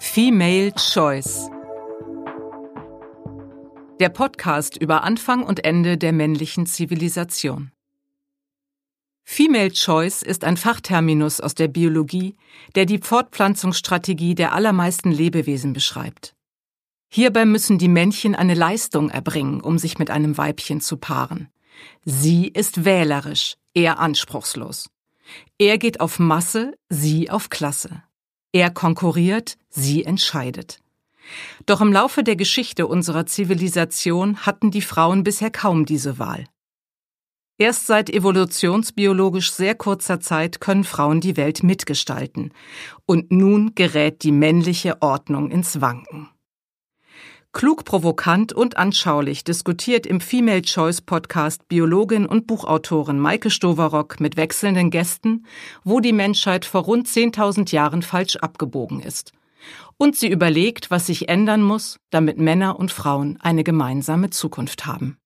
Female Choice. Der Podcast über Anfang und Ende der männlichen Zivilisation. Female Choice ist ein Fachterminus aus der Biologie, der die Fortpflanzungsstrategie der allermeisten Lebewesen beschreibt. Hierbei müssen die Männchen eine Leistung erbringen, um sich mit einem Weibchen zu paaren. Sie ist wählerisch, er anspruchslos. Er geht auf Masse, sie auf Klasse. Er konkurriert, sie entscheidet. Doch im Laufe der Geschichte unserer Zivilisation hatten die Frauen bisher kaum diese Wahl. Erst seit evolutionsbiologisch sehr kurzer Zeit können Frauen die Welt mitgestalten. Und nun gerät die männliche Ordnung ins Wanken. Klug, provokant und anschaulich diskutiert im Female Choice Podcast Biologin und Buchautorin Maike Stoverock mit wechselnden Gästen, wo die Menschheit vor rund 10.000 Jahren falsch abgebogen ist. Und sie überlegt, was sich ändern muss, damit Männer und Frauen eine gemeinsame Zukunft haben.